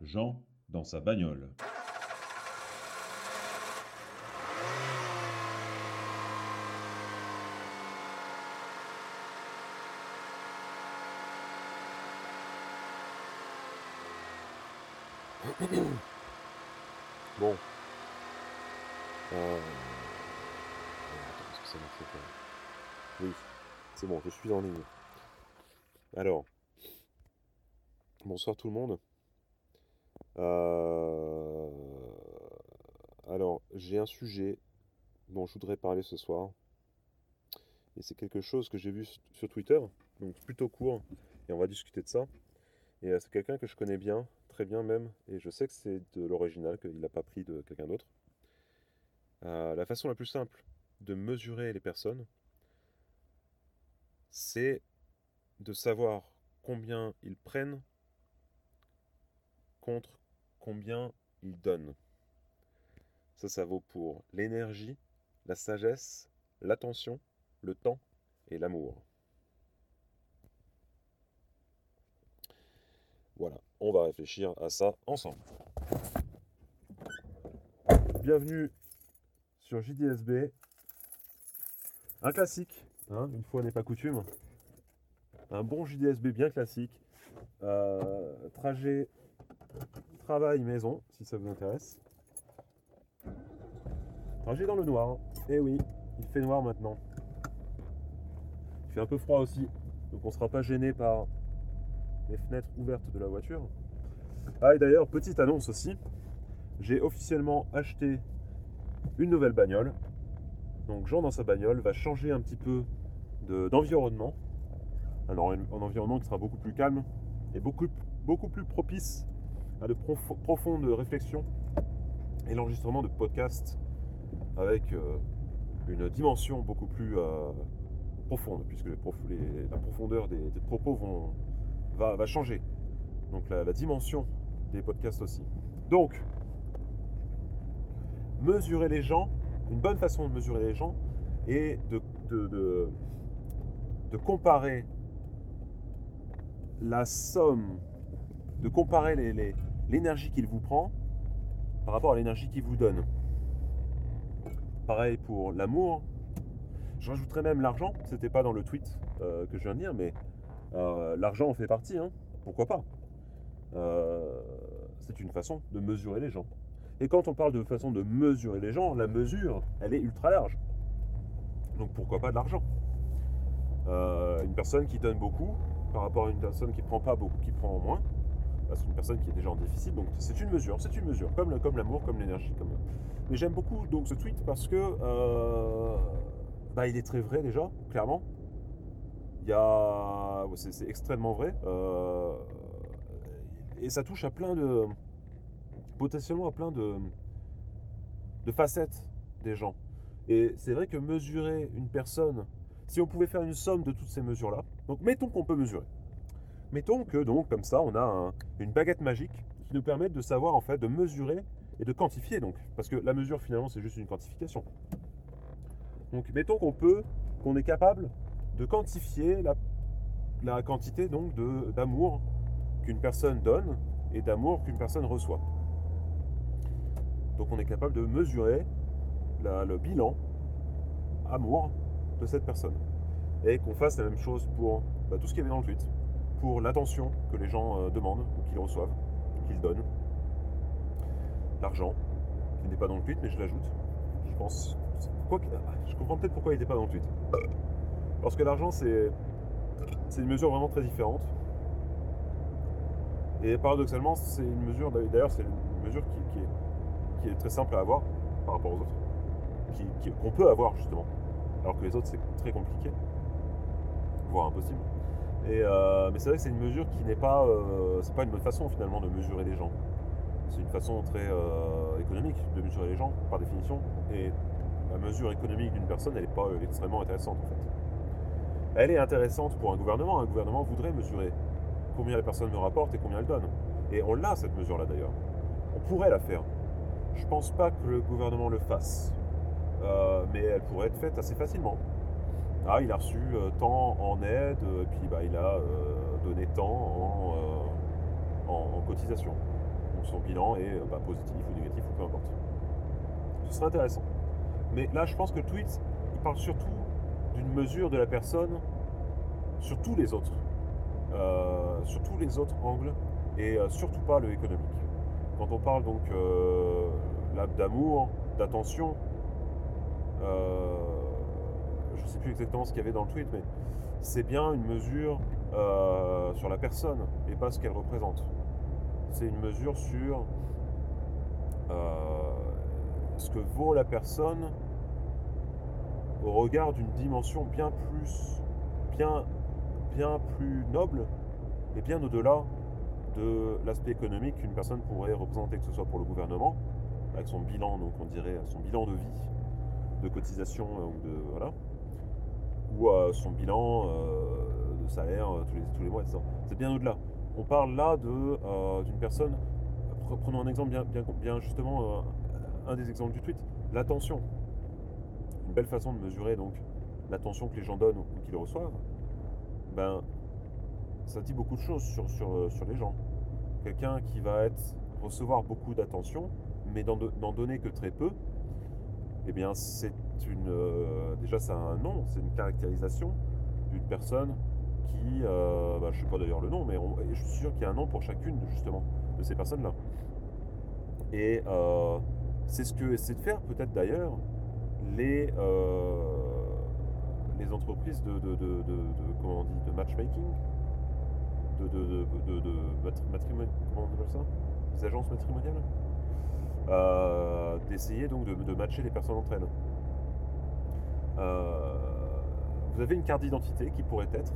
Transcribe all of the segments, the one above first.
Jean dans sa bagnole. Bon. Euh... Attends, que ça fait peur Oui, c'est bon, je suis en ligne. Alors, bonsoir tout le monde. Euh, Alors, j'ai un sujet dont je voudrais parler ce soir. Et c'est quelque chose que j'ai vu sur Twitter, donc plutôt court, et on va discuter de ça. Et euh, c'est quelqu'un que je connais bien, très bien même, et je sais que c'est de l'original, qu'il n'a pas pris de quelqu'un d'autre. Euh, la façon la plus simple de mesurer les personnes, c'est de savoir combien ils prennent contre combien ils donnent. Ça, ça vaut pour l'énergie, la sagesse, l'attention, le temps et l'amour. Voilà, on va réfléchir à ça ensemble. Bienvenue sur JDSB. Un classique, hein, une fois n'est pas coutume. Un bon JDSB bien classique. Euh, trajet travail maison, si ça vous intéresse. Trajet dans le noir. Eh oui, il fait noir maintenant. Il fait un peu froid aussi, donc on ne sera pas gêné par les fenêtres ouvertes de la voiture. Ah et d'ailleurs, petite annonce aussi, j'ai officiellement acheté une nouvelle bagnole. Donc Jean dans sa bagnole va changer un petit peu de- d'environnement. Alors un, un environnement qui sera beaucoup plus calme et beaucoup, beaucoup plus propice à de profo- profondes réflexions et l'enregistrement de podcasts avec euh, une dimension beaucoup plus euh, profonde, puisque les prof- les- la profondeur des, propos vont, va, changer. Donc la, dimension des podcasts aussi. Donc, mesurer les gens, une bonne façon de mesurer les gens est de, de, de- comparer la somme, de comparer les- l'énergie qu'il vous prend par rapport à l'énergie qu'il vous donne. Pareil pour l'amour. Je rajouterais même l'argent, c'était pas dans le tweet euh, que je viens de dire, mais euh, l'argent en fait partie, hein. pourquoi pas? Euh, C'est une façon de mesurer les gens. Et quand on parle de façon de mesurer les gens, la mesure, elle est ultra large. Donc pourquoi pas de l'argent? Une personne qui donne beaucoup par rapport à une personne qui prend pas beaucoup, qui prend moins, bah, c'est une personne qui est déjà en déficit. Donc c'est une mesure, c'est une mesure, comme l'amour, comme l'énergie, comme. Mais j'aime beaucoup donc ce tweet parce que euh, bah, il est très vrai déjà, clairement. A, c'est extrêmement vrai. euh, et ça touche à plein de, potentiellement à plein de, de facettes des gens. Et c'est vrai que mesurer une personne, si on pouvait faire une somme de toutes ces mesures-là, donc mettons qu'on peut mesurer. Mettons que donc comme ça, on a un- une baguette magique qui nous permet de savoir en fait, de mesurer et de quantifier donc, parce que la mesure finalement c'est juste une quantification. Donc mettons qu'on peut, qu'on est capable de quantifier la, la quantité donc d'amour qu'une personne donne et d'amour qu'une personne reçoit. Donc on est capable de mesurer le bilan amour de cette personne. Et qu'on fasse la même chose pour bah, tout ce qu'il y avait dans le tweet, pour l'attention que les gens euh, demandent ou qu'ils reçoivent, qu'ils donnent, l'argent, qui n'est pas dans le tweet, mais je l'ajoute. Je pense. Quoi ah, je comprends peut-être pourquoi il n'était pas dans le tweet. Parce que l'argent, c'est c'est une mesure vraiment très différente. Et paradoxalement, c'est une mesure, d'ailleurs, c'est une mesure qui, est, très simple à avoir par rapport aux autres, qui- qu'on peut avoir justement, alors que les autres, c'est très compliqué, voire impossible. Euh, mais c'est vrai que c'est une mesure qui n'est pas, euh, c'est pas une bonne façon finalement de mesurer les gens. C'est une façon très euh, économique de mesurer les gens, par définition. Et la mesure économique d'une personne, elle n'est pas extrêmement intéressante en fait. Elle est intéressante pour un gouvernement. Un gouvernement voudrait mesurer combien la personne me rapporte et combien elle donne. Et on l'a cette mesure-là d'ailleurs. On pourrait la faire. Je pense pas que le gouvernement le fasse. Mais elle pourrait être faite assez facilement. Ah, il a reçu euh, tant en aide, euh, et puis bah, il a euh, donné tant en, en, cotisation. Donc son bilan est bah, positif ou négatif ou peu importe. Ce serait intéressant. Mais là, je pense que le tweet, il parle surtout d'une mesure de la personne sur tous les autres. Sur tous les autres angles et surtout pas le économique. Quand on parle donc d'amour, d'attention, je ne sais plus exactement ce qu'il y avait dans le tweet, mais c'est bien une mesure euh, sur la personne et pas ce qu'elle représente. C'est une mesure sur euh, ce que vaut la personne au regard d'une dimension bien plus, bien, bien plus noble et bien au-delà de l'aspect économique qu'une personne pourrait représenter, que ce soit pour le gouvernement, avec son bilan, donc on dirait son bilan de vie, de cotisation euh, ou de voilà, ou son bilan euh, de salaire euh, tous, les, mois, etc. C'est bien au-delà. On parle là euh, d'une personne, pre- prenons un exemple bien, bien, bien justement, un des exemples du tweet, l'attention. Une belle façon de mesurer donc l'attention que les gens donnent ou qu'ils reçoivent, ben, ça dit beaucoup de choses sur, sur, sur les gens. Quelqu'un qui va être, recevoir beaucoup d'attention, mais n'en donner que très peu, eh bien, c'est une. euh, déjà, ça a un nom, c'est une caractérisation d'une personne qui. euh, bah, je ne sais pas d'ailleurs le nom, mais je suis sûr qu'il y a un nom pour chacune, justement, de ces personnes-là. Et euh, c'est ce que essaient de faire, peut-être d'ailleurs, les, les entreprises de, de, de, comment on dit, de matchmaking, de, de, de, de, de mat- matrimon- comment on appelle ça? Des agences matrimoniales? Euh, D'essayer donc de, matcher les personnes entre elles. Euh, vous avez une carte d'identité qui pourrait être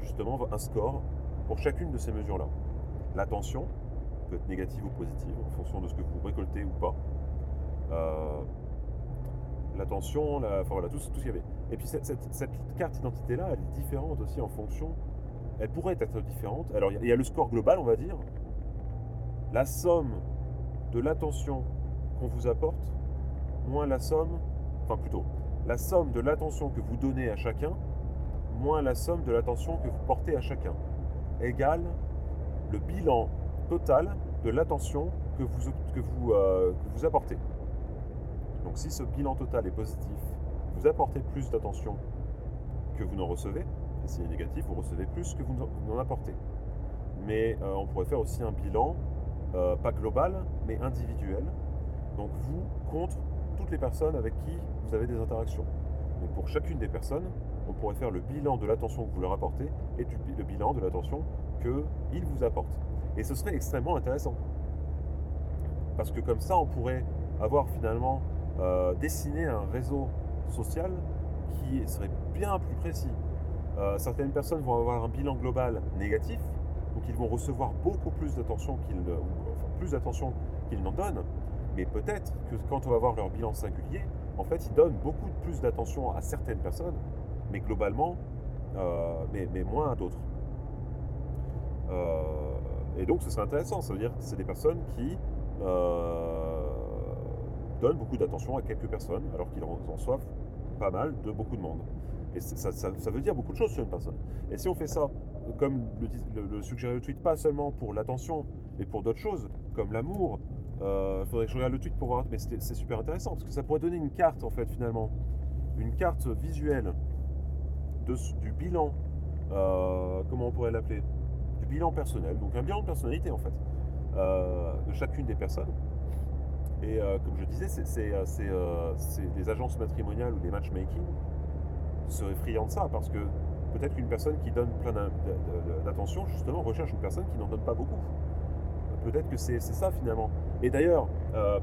justement un score pour chacune de ces mesures-là. L'attention peut être négative ou positive en fonction de ce que vous récoltez ou pas. Euh, L'attention, la, enfin voilà, tout, ce- qu'il y avait. Et puis cette, cette- carte d'identité-là, elle est différente aussi en fonction. Elle pourrait être différente. Alors il y, a le score global, on va dire. La somme de l'attention qu'on vous apporte, moins la somme, enfin plutôt, la somme de l'attention que vous donnez à chacun, moins la somme de l'attention que vous portez à chacun, égale le bilan total de l'attention que vous, euh, apportez. Donc si ce bilan total est positif, vous apportez plus d'attention que vous n'en recevez, et s'il est négatif, vous recevez plus que vous n'en- vous n'en apportez. Mais euh, on pourrait faire aussi un bilan, euh, pas global, mais individuel. Donc vous contre toutes les personnes avec qui vous avez des interactions. Donc pour chacune des personnes, on pourrait faire le bilan de l'attention que vous leur apportez et du, le bilan de l'attention qu'ils vous apportent. Et ce serait extrêmement intéressant. Parce que comme ça, on pourrait avoir finalement euh, dessiné un réseau social qui serait bien plus précis. Euh, certaines personnes vont avoir un bilan global négatif, donc ils vont recevoir beaucoup plus d'attention qu'ils plus d'attention qu'ils n'en donnent. Mais peut-être que quand on va voir leur bilan singulier, en fait, ils donnent beaucoup plus d'attention à certaines personnes, mais globalement, euh, mais, mais moins à d'autres. Euh, et donc, ce serait intéressant. Ça veut dire que c'est des personnes qui euh, donnent beaucoup d'attention à quelques personnes, alors qu'ils en en reçoivent pas mal de beaucoup de monde. Et ça, ça- veut dire beaucoup de choses sur une personne. Et si on fait ça, comme le, le- le suggérait le tweet, pas seulement pour l'attention, mais pour d'autres choses, comme l'amour, il faudrait que je regarde le tweet pour voir, mais c'est super intéressant, parce que ça pourrait donner une carte, en fait, finalement, une carte visuelle du bilan, euh, comment on pourrait l'appeler? Du bilan personnel, donc un bilan de personnalité, en fait, euh, de chacune des personnes. Et euh, comme je disais, c'est euh, euh, les agences matrimoniales ou les matchmaking seraient friands de ça parce que peut-être qu'une personne qui donne plein d'attention, justement, recherche une personne qui n'en donne pas beaucoup. Peut-être que c'est ça finalement. Et d'ailleurs, euh,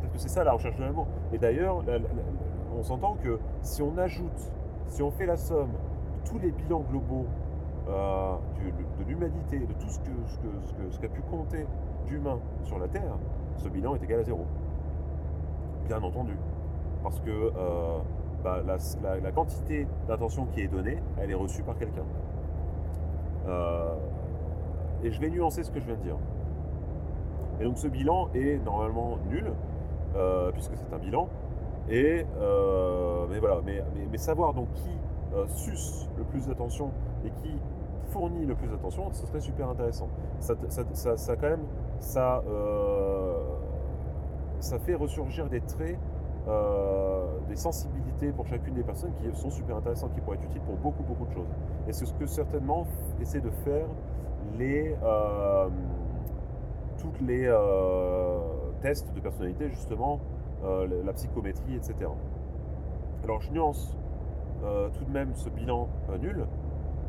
peut-être que c'est ça la recherche de l'amour. Et d'ailleurs, on s'entend que si on ajoute, si on fait la somme de tous les bilans globaux euh, de l'humanité, de tout ce ce que- ce que- qu'a pu compter d'humains sur la Terre, ce bilan est égal à zéro. Bien entendu. Parce que euh, bah, la, la- la quantité d'attention qui est donnée, elle est reçue par quelqu'un. Euh, et je vais nuancer ce que je viens de dire. Et donc ce bilan est normalement nul, euh, puisque c'est un bilan. Et euh, mais voilà, mais, mais- savoir donc qui euh, le plus d'attention et qui fournit le plus d'attention, ce serait super intéressant. Ça, ça, ça, ça quand même, ça, euh, ça fait ressurgir des traits, des sensibilités pour chacune des personnes qui sont super intéressantes, qui pourraient être utiles pour beaucoup, beaucoup de choses. Et c'est ce que certainement essaie de faire les, euh, toutes les tests de personnalité, justement, la psychométrie, etc. Alors je nuance tout de même ce bilan nul,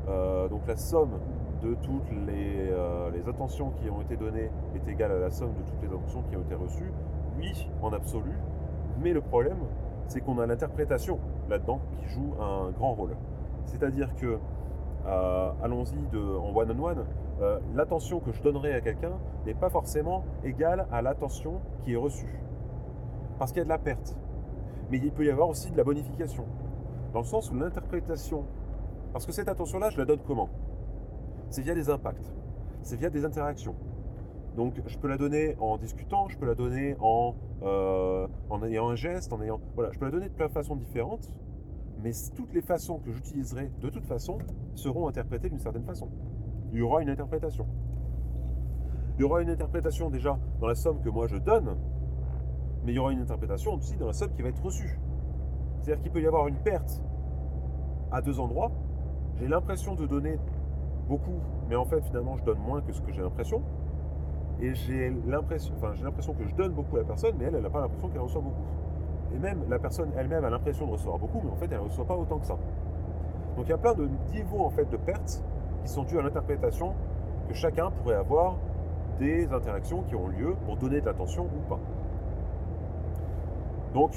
euh, donc la somme de toutes euh, les, attentions qui ont été données est égale à la somme de toutes les attentions qui ont été reçues. Oui, en absolu. Mais le problème, c'est qu'on a l'interprétation là-dedans qui joue un grand rôle. C'est-à-dire que, euh, allons-y en one-on-one, l'attention que je donnerai à quelqu'un n'est pas forcément égale à l'attention qui est reçue. Parce qu'il y a de la perte. Mais il peut y avoir aussi de la bonification. Dans le sens où l'interprétation parce que cette attention-là, je la donne comment? C'est via des impacts, c'est via des interactions. Donc je peux la donner en discutant, je peux la donner en, euh, en ayant un geste, en ayant... Voilà, je peux la donner de plein de façons différentes, mais toutes les façons que j'utiliserai de toute façon seront interprétées d'une certaine façon. Il y aura une interprétation. Il y aura une interprétation déjà dans la somme que moi je donne, mais il y aura une interprétation aussi dans la somme qui va être reçue. C'est-à-dire qu'il peut y avoir une perte à deux endroits, j'ai l'impression de donner beaucoup, mais en fait finalement je donne moins que ce que j'ai l'impression. Et j'ai l'impression, enfin j'ai l'impression que je donne beaucoup à la personne, mais elle, n'a pas l'impression qu'elle reçoit beaucoup. Et même la personne elle-même a l'impression de recevoir beaucoup, mais en fait elle ne reçoit pas autant que ça. Donc il y a plein de niveaux en fait de pertes qui sont dus à l'interprétation que chacun pourrait avoir des interactions qui ont lieu pour donner de l'attention ou pas. Donc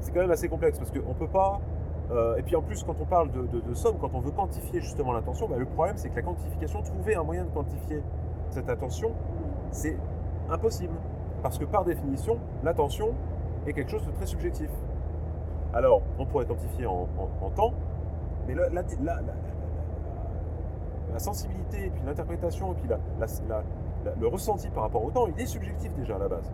c'est quand même assez complexe parce qu'on ne peut pas euh, et puis en plus, quand on parle de, somme, quand on veut quantifier justement l'attention, bah, le problème c'est que la quantification, trouver un moyen de quantifier cette attention, c'est impossible. Parce que par définition, l'attention est quelque chose de très subjectif. Alors, on pourrait quantifier en, temps, mais la, la, sensibilité, et puis l'interprétation, et puis le ressenti par rapport au temps, il est subjectif déjà à la base.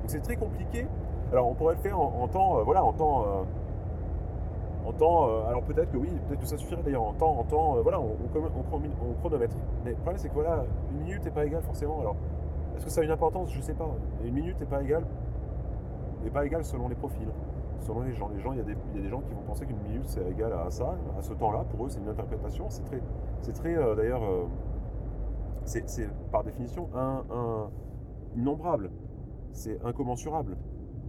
Donc c'est très compliqué. Alors on pourrait le faire en, temps, euh, voilà, en temps. Euh, en temps, euh, alors peut-être que oui, peut-être que ça suffirait d'ailleurs en temps, en temps, voilà, on, chronomètre. Mais le problème c'est que voilà, une minute n'est pas égale forcément. Alors, est-ce que ça a une importance? Je sais pas. une minute n'est pas égale, n'est pas égale selon les profils, selon les gens. Les gens, il y a des, y a des gens qui vont penser qu'une minute c'est égal à ça, à ce temps-là. Pour eux, c'est une interprétation. C'est très, c'est très euh, d'ailleurs, c'est par définition un, un, innombrable. C'est incommensurable.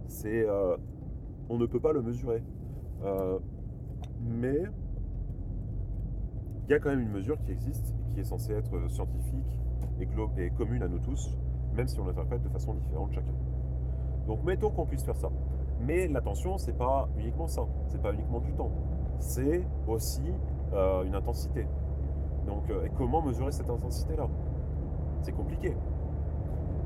C'est, on ne peut pas le mesurer mais il y a quand même une mesure qui existe et qui est censée être scientifique et, et commune à nous tous, même si on l'interprète de façon différente chacun. Donc mettons qu'on puisse faire ça. Mais l'attention, c'est pas uniquement ça, c'est pas uniquement du temps, c'est aussi euh, une intensité. Donc, euh, et comment mesurer cette intensité-là? C'est compliqué.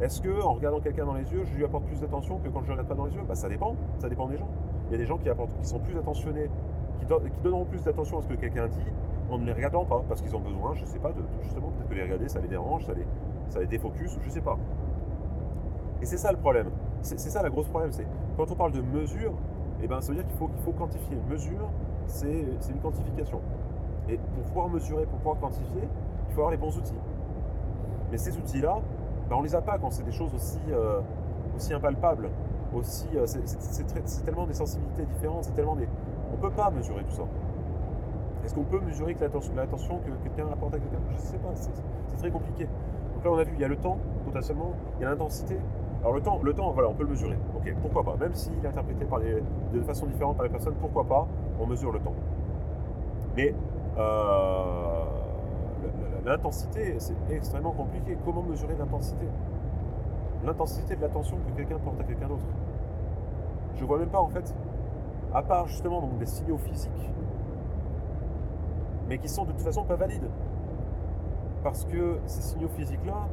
Est-ce que en regardant quelqu'un dans les yeux, je lui apporte plus d'attention que quand je ne regarde pas dans les yeux? Bah, Ça dépend, ça dépend des gens. Il y a des gens qui, apportent, qui sont plus attentionnés qui, donneront plus d'attention à ce que quelqu'un dit en ne les regardant pas, parce qu'ils ont besoin, je sais pas, de, justement, peut-être que les regarder, ça les dérange, ça les, ça les défocus, je sais pas. Et c'est ça le problème. C'est ça le gros problème. C'est quand on parle de mesure, eh ben, ça veut dire qu'il faut, il faut quantifier. Mesure, c'est une quantification. Et pour pouvoir mesurer, pour pouvoir quantifier, il faut avoir les bons outils. Mais ces outils-là, ben, on les a pas quand c'est des choses aussi, euh, aussi impalpables. Aussi, euh, c'est tellement des sensibilités différentes, c'est tellement des, on ne peut pas mesurer tout ça. Est-ce qu'on peut mesurer que l'attention que quelqu'un apporte à quelqu'un? Je ne sais pas, c'est très compliqué. Donc là, on a vu, il y a le temps, potentiellement, il y a l'intensité. Alors le temps, le temps, voilà, on peut le mesurer. Ok, pourquoi pas Même s'il est interprété de façon différente par les personnes, pourquoi pas On mesure le temps. Mais euh, l'intensité, c'est extrêmement compliqué. Comment mesurer l'intensité? L'intensité de l'attention que quelqu'un porte à quelqu'un d'autre. Je vois même pas en fait à part justement donc, des signaux physiques, mais qui sont de toute façon pas valides. Parce que ces signaux physiques-là,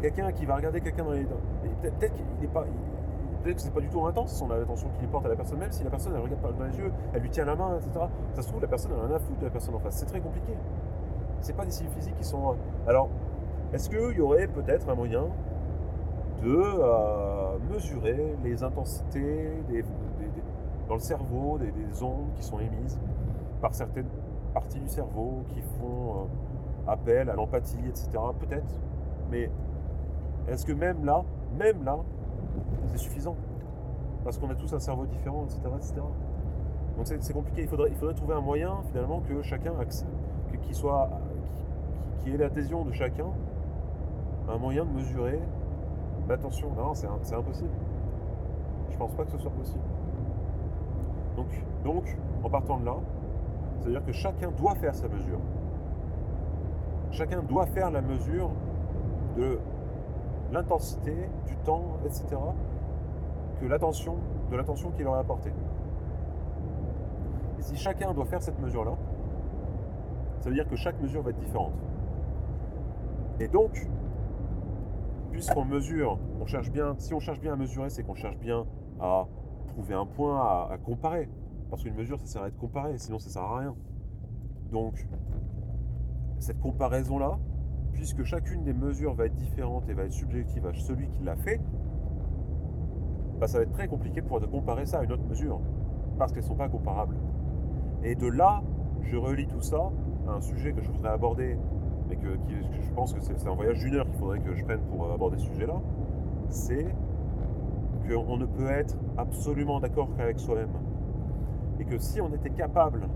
quelqu'un qui va regarder quelqu'un dans les dents, peut-être qu'il n'est pas. Peut-être que c'est pas du tout intense son attention qu'il porte à la personne, même si la personne elle regarde pas dans les yeux, elle lui tient la main, etc. Ça se trouve, la personne a rien à de la personne en face. C'est très compliqué. C'est pas des signaux physiques qui sont. Alors, est-ce qu'il y aurait peut-être un moyen de euh, mesurer les intensités dans le cerveau, des, ondes qui sont émises par certaines, parties du cerveau qui font euh, appel à l'empathie, etc. Peut-être. Mais est-ce que même là, même là, c'est suffisant? Parce qu'on a tous un cerveau différent, etc. etc. Donc c'est compliqué. Il faudrait, trouver un moyen finalement que chacun qui soit qui, ait l'adhésion de chacun, un moyen de mesurer l'attention. Non, c'est impossible. Je pense pas que ce soit possible. Donc, donc en partant de là, c'est-à-dire que chacun doit faire sa mesure. Chacun doit faire la mesure de l'intensité, du temps, etc., que l'attention, de l'attention qu'il aurait apportée. Et si chacun doit faire cette mesure-là, ça veut dire que chaque mesure va être différente. Et donc, puisqu'on mesure, on cherche bien, si on cherche bien à mesurer, c'est qu'on cherche bien à trouver un point, à, comparer. Parce qu'une mesure, ça sert à être comparé, sinon ça sert à rien. Donc, cette comparaison-là, puisque chacune des mesures va être différente et va être subjective à celui qui l'a fait, bah, ça va être très compliqué pour de comparer ça à une autre mesure, parce qu'elles ne sont pas comparables. Et de là, je relis tout ça à un sujet que je voudrais aborder, mais que, je pense que c'est un voyage d'une heure qu'il faudrait que je prenne pour aborder ce sujet-là, c'est qu'on ne peut être absolument d'accord qu'avec soi-même. Et que si on était capable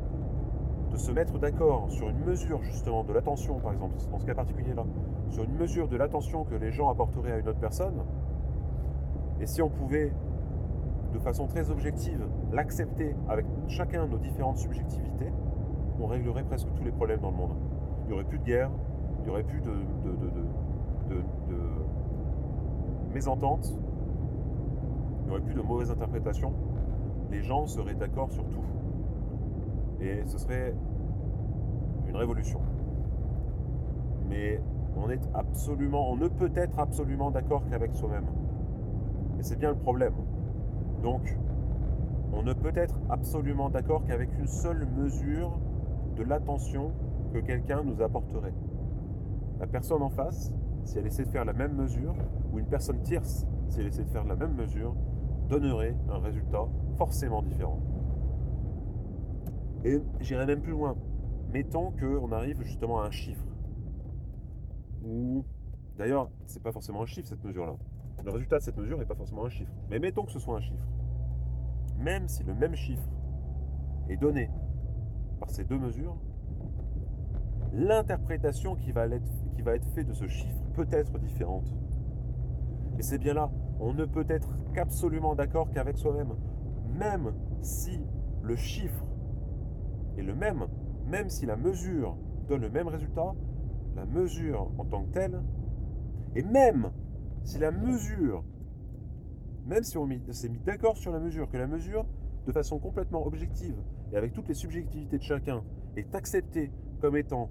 de se mettre d'accord sur une mesure justement de l'attention, par exemple, dans ce cas particulier-là, sur une mesure de l'attention que les gens apporteraient à une autre personne, et si on pouvait, de façon très objective, l'accepter avec chacun de nos différentes subjectivités, on réglerait presque tous les problèmes dans le monde. Il n'y aurait plus de guerre, il n'y aurait plus de, de, de, de mésententes, il n'y aurait plus de mauvaises interprétations. Les gens seraient d'accord sur tout. Et ce serait une révolution. Mais on est absolument, on ne peut être absolument d'accord qu'avec soi-même. Et c'est bien le problème. Donc, on ne peut être absolument d'accord qu'avec une seule mesure de l'attention que quelqu'un nous apporterait. La personne en face, si elle essaie de faire la même mesure, ou une personne tierce, si elle essaie de faire la même mesure, donnerait un résultat forcément différent. Et j'irai même plus loin. Mettons qu'on arrive justement à un chiffre. Ou d'ailleurs, c'est pas forcément un chiffre cette mesure-là. Le résultat de cette mesure n'est pas forcément un chiffre. Mais mettons que ce soit un chiffre. Même si le même chiffre est donné par ces deux mesures, l'interprétation qui qui va être faite de ce chiffre peut être différente. Et c'est bien là, on ne peut être qu'absolument d'accord qu'avec soi-même. Même si le chiffre est le même, même si la mesure donne le même résultat, la mesure en tant que telle, et même si la mesure, même si on s'est mis d'accord sur la mesure, que la mesure, de façon complètement objective et avec toutes les subjectivités de chacun, est acceptée comme étant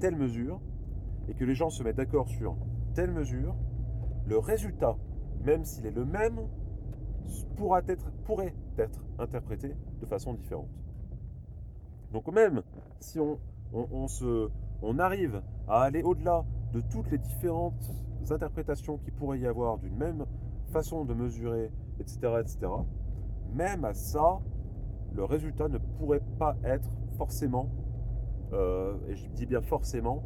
telle mesure, et que les gens se mettent d'accord sur telle mesure, le résultat, même s'il est le même, pourrait être interprété de façon différente. Donc même si on, arrive à aller au-delà de toutes les différentes interprétations qui pourrait y avoir d'une même façon de mesurer, etc., etc., même à ça, le résultat ne pourrait pas être forcément, euh, et je dis bien forcément,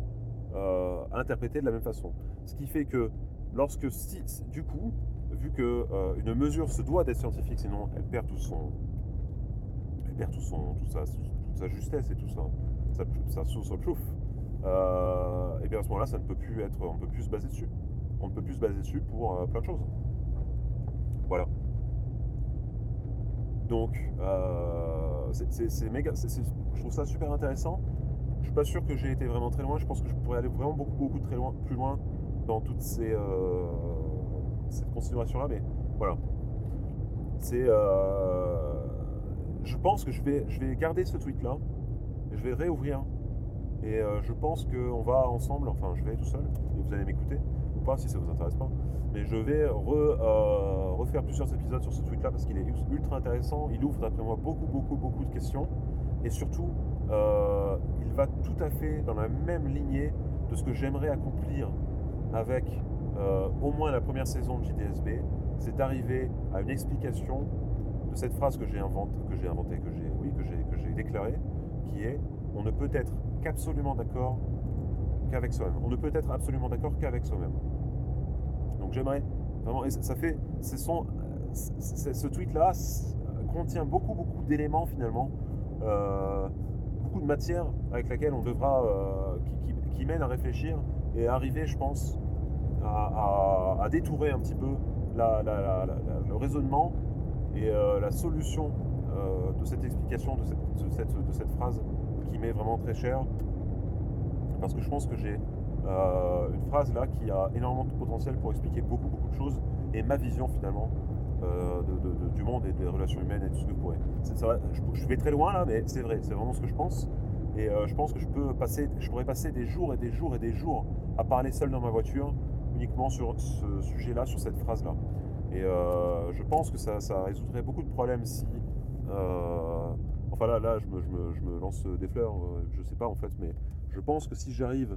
euh, interprété de la même façon. Ce qui fait que lorsque, si, du coup, vu qu'une euh, une mesure se doit d'être scientifique, sinon elle perd tout son, elle perd tout son, tout ça, sa justesse et tout ça, ça, ça source chouf, euh, et bien à ce moment-là, ça ne peut plus être, on ne peut plus se baser dessus. On ne peut plus se baser dessus pour euh, plein de choses. Voilà. Donc, euh, c'est méga, je trouve ça super intéressant. Je suis pas sûr que j'ai été vraiment très loin. Je pense que je pourrais aller vraiment beaucoup, beaucoup très loin, plus loin dans toutes ces euh, cette considération-là. Mais voilà, c'est je pense que je vais, garder ce tweet-là, je vais le réouvrir, et euh, je pense qu'on va ensemble, enfin je vais tout seul, et vous allez m'écouter, ou pas si ça vous intéresse pas, mais je vais euh, refaire plusieurs épisodes sur ce tweet-là parce qu'il est ultra intéressant, il ouvre d'après moi beaucoup, beaucoup, beaucoup de questions, et surtout, euh, il va tout à fait dans la même lignée de ce que j'aimerais accomplir avec au moins la première saison de JDSB, c'est d'arriver à une explication cette phrase que j'ai inventée, que j'ai déclarée, qui est on ne peut être qu'absolument d'accord qu'avec soi-même. On ne peut être absolument d'accord qu'avec soi-même. Donc j'aimerais vraiment, et ça fait, ce, sont, ce tweet-là contient beaucoup, beaucoup d'éléments finalement, euh, beaucoup de matière avec laquelle on devra, euh, qui, mène à réfléchir et arriver, je pense, à, détourer un petit peu le raisonnement et euh, la solution de cette explication, de cette, phrase qui m'est vraiment très chère. Parce que je pense que j'ai une phrase là qui a énormément de potentiel pour expliquer beaucoup, beaucoup de choses et ma vision finalement euh, du monde et des relations humaines et tout ce que vous pourrez. je, vais très loin là, mais c'est vrai, c'est vraiment ce que je pense. Et euh, je pense que je, peux passer, je pourrais passer des jours et des jours et des jours à parler seul dans ma voiture uniquement sur ce sujet-là, sur cette phrase-là. Et euh, je pense que ça, résoudrait beaucoup de problèmes si... enfin là, là je, me, lance des fleurs, je sais pas en fait, mais je pense que si j'arrive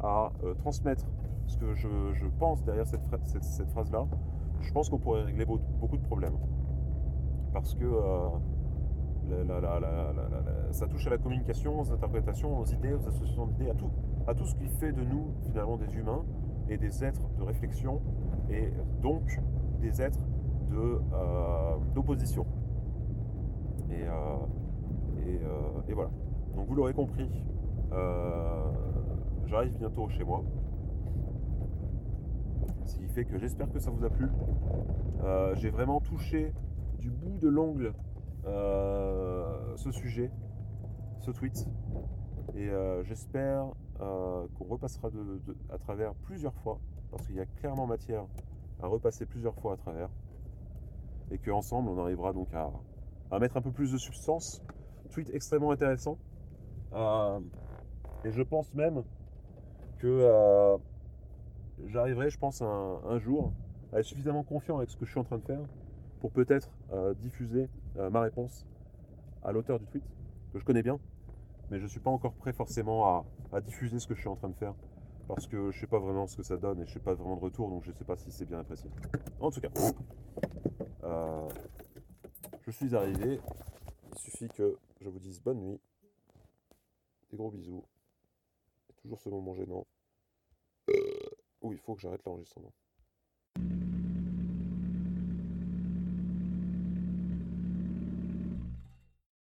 à transmettre ce que je, pense derrière cette, cette phrase-là, je pense qu'on pourrait régler beaucoup de problèmes. Parce que ça touche à la communication, aux interprétations, aux idées, aux associations d'idées, à tout, à tout ce qui fait de nous finalement des humains et des êtres de réflexion et donc des êtres euh, d'opposition. et, euh, euh, et, voilà. Donc vous l'aurez compris, j'arrive bientôt chez moi. Ce qui fait que j'espère que ça vous a plu. J'ai vraiment touché du bout de l'ongle ce sujet, ce tweet. Et j'espère qu'on repassera à travers plusieurs fois, parce qu'il y a clairement matière à repasser plusieurs fois à travers. Et qu'ensemble, on arrivera donc à, mettre un peu plus de substance. Tweet extrêmement intéressant. et je pense même que j'arriverai, je pense, un, jour à être suffisamment confiant avec ce que je suis en train de faire pour peut-être euh, diffuser euh, ma réponse à l'auteur du tweet, que je connais bien, mais je ne suis pas encore prêt forcément à, diffuser ce que je suis en train de faire, parce que je sais pas vraiment ce que ça donne et je sais pas vraiment de retour, donc je sais pas si c'est bien apprécié. En tout cas, euh, je suis arrivé, il suffit que je vous dise bonne nuit, des gros bisous, toujours ce moment gênant. Oui, il faut que j'arrête l'enregistrement.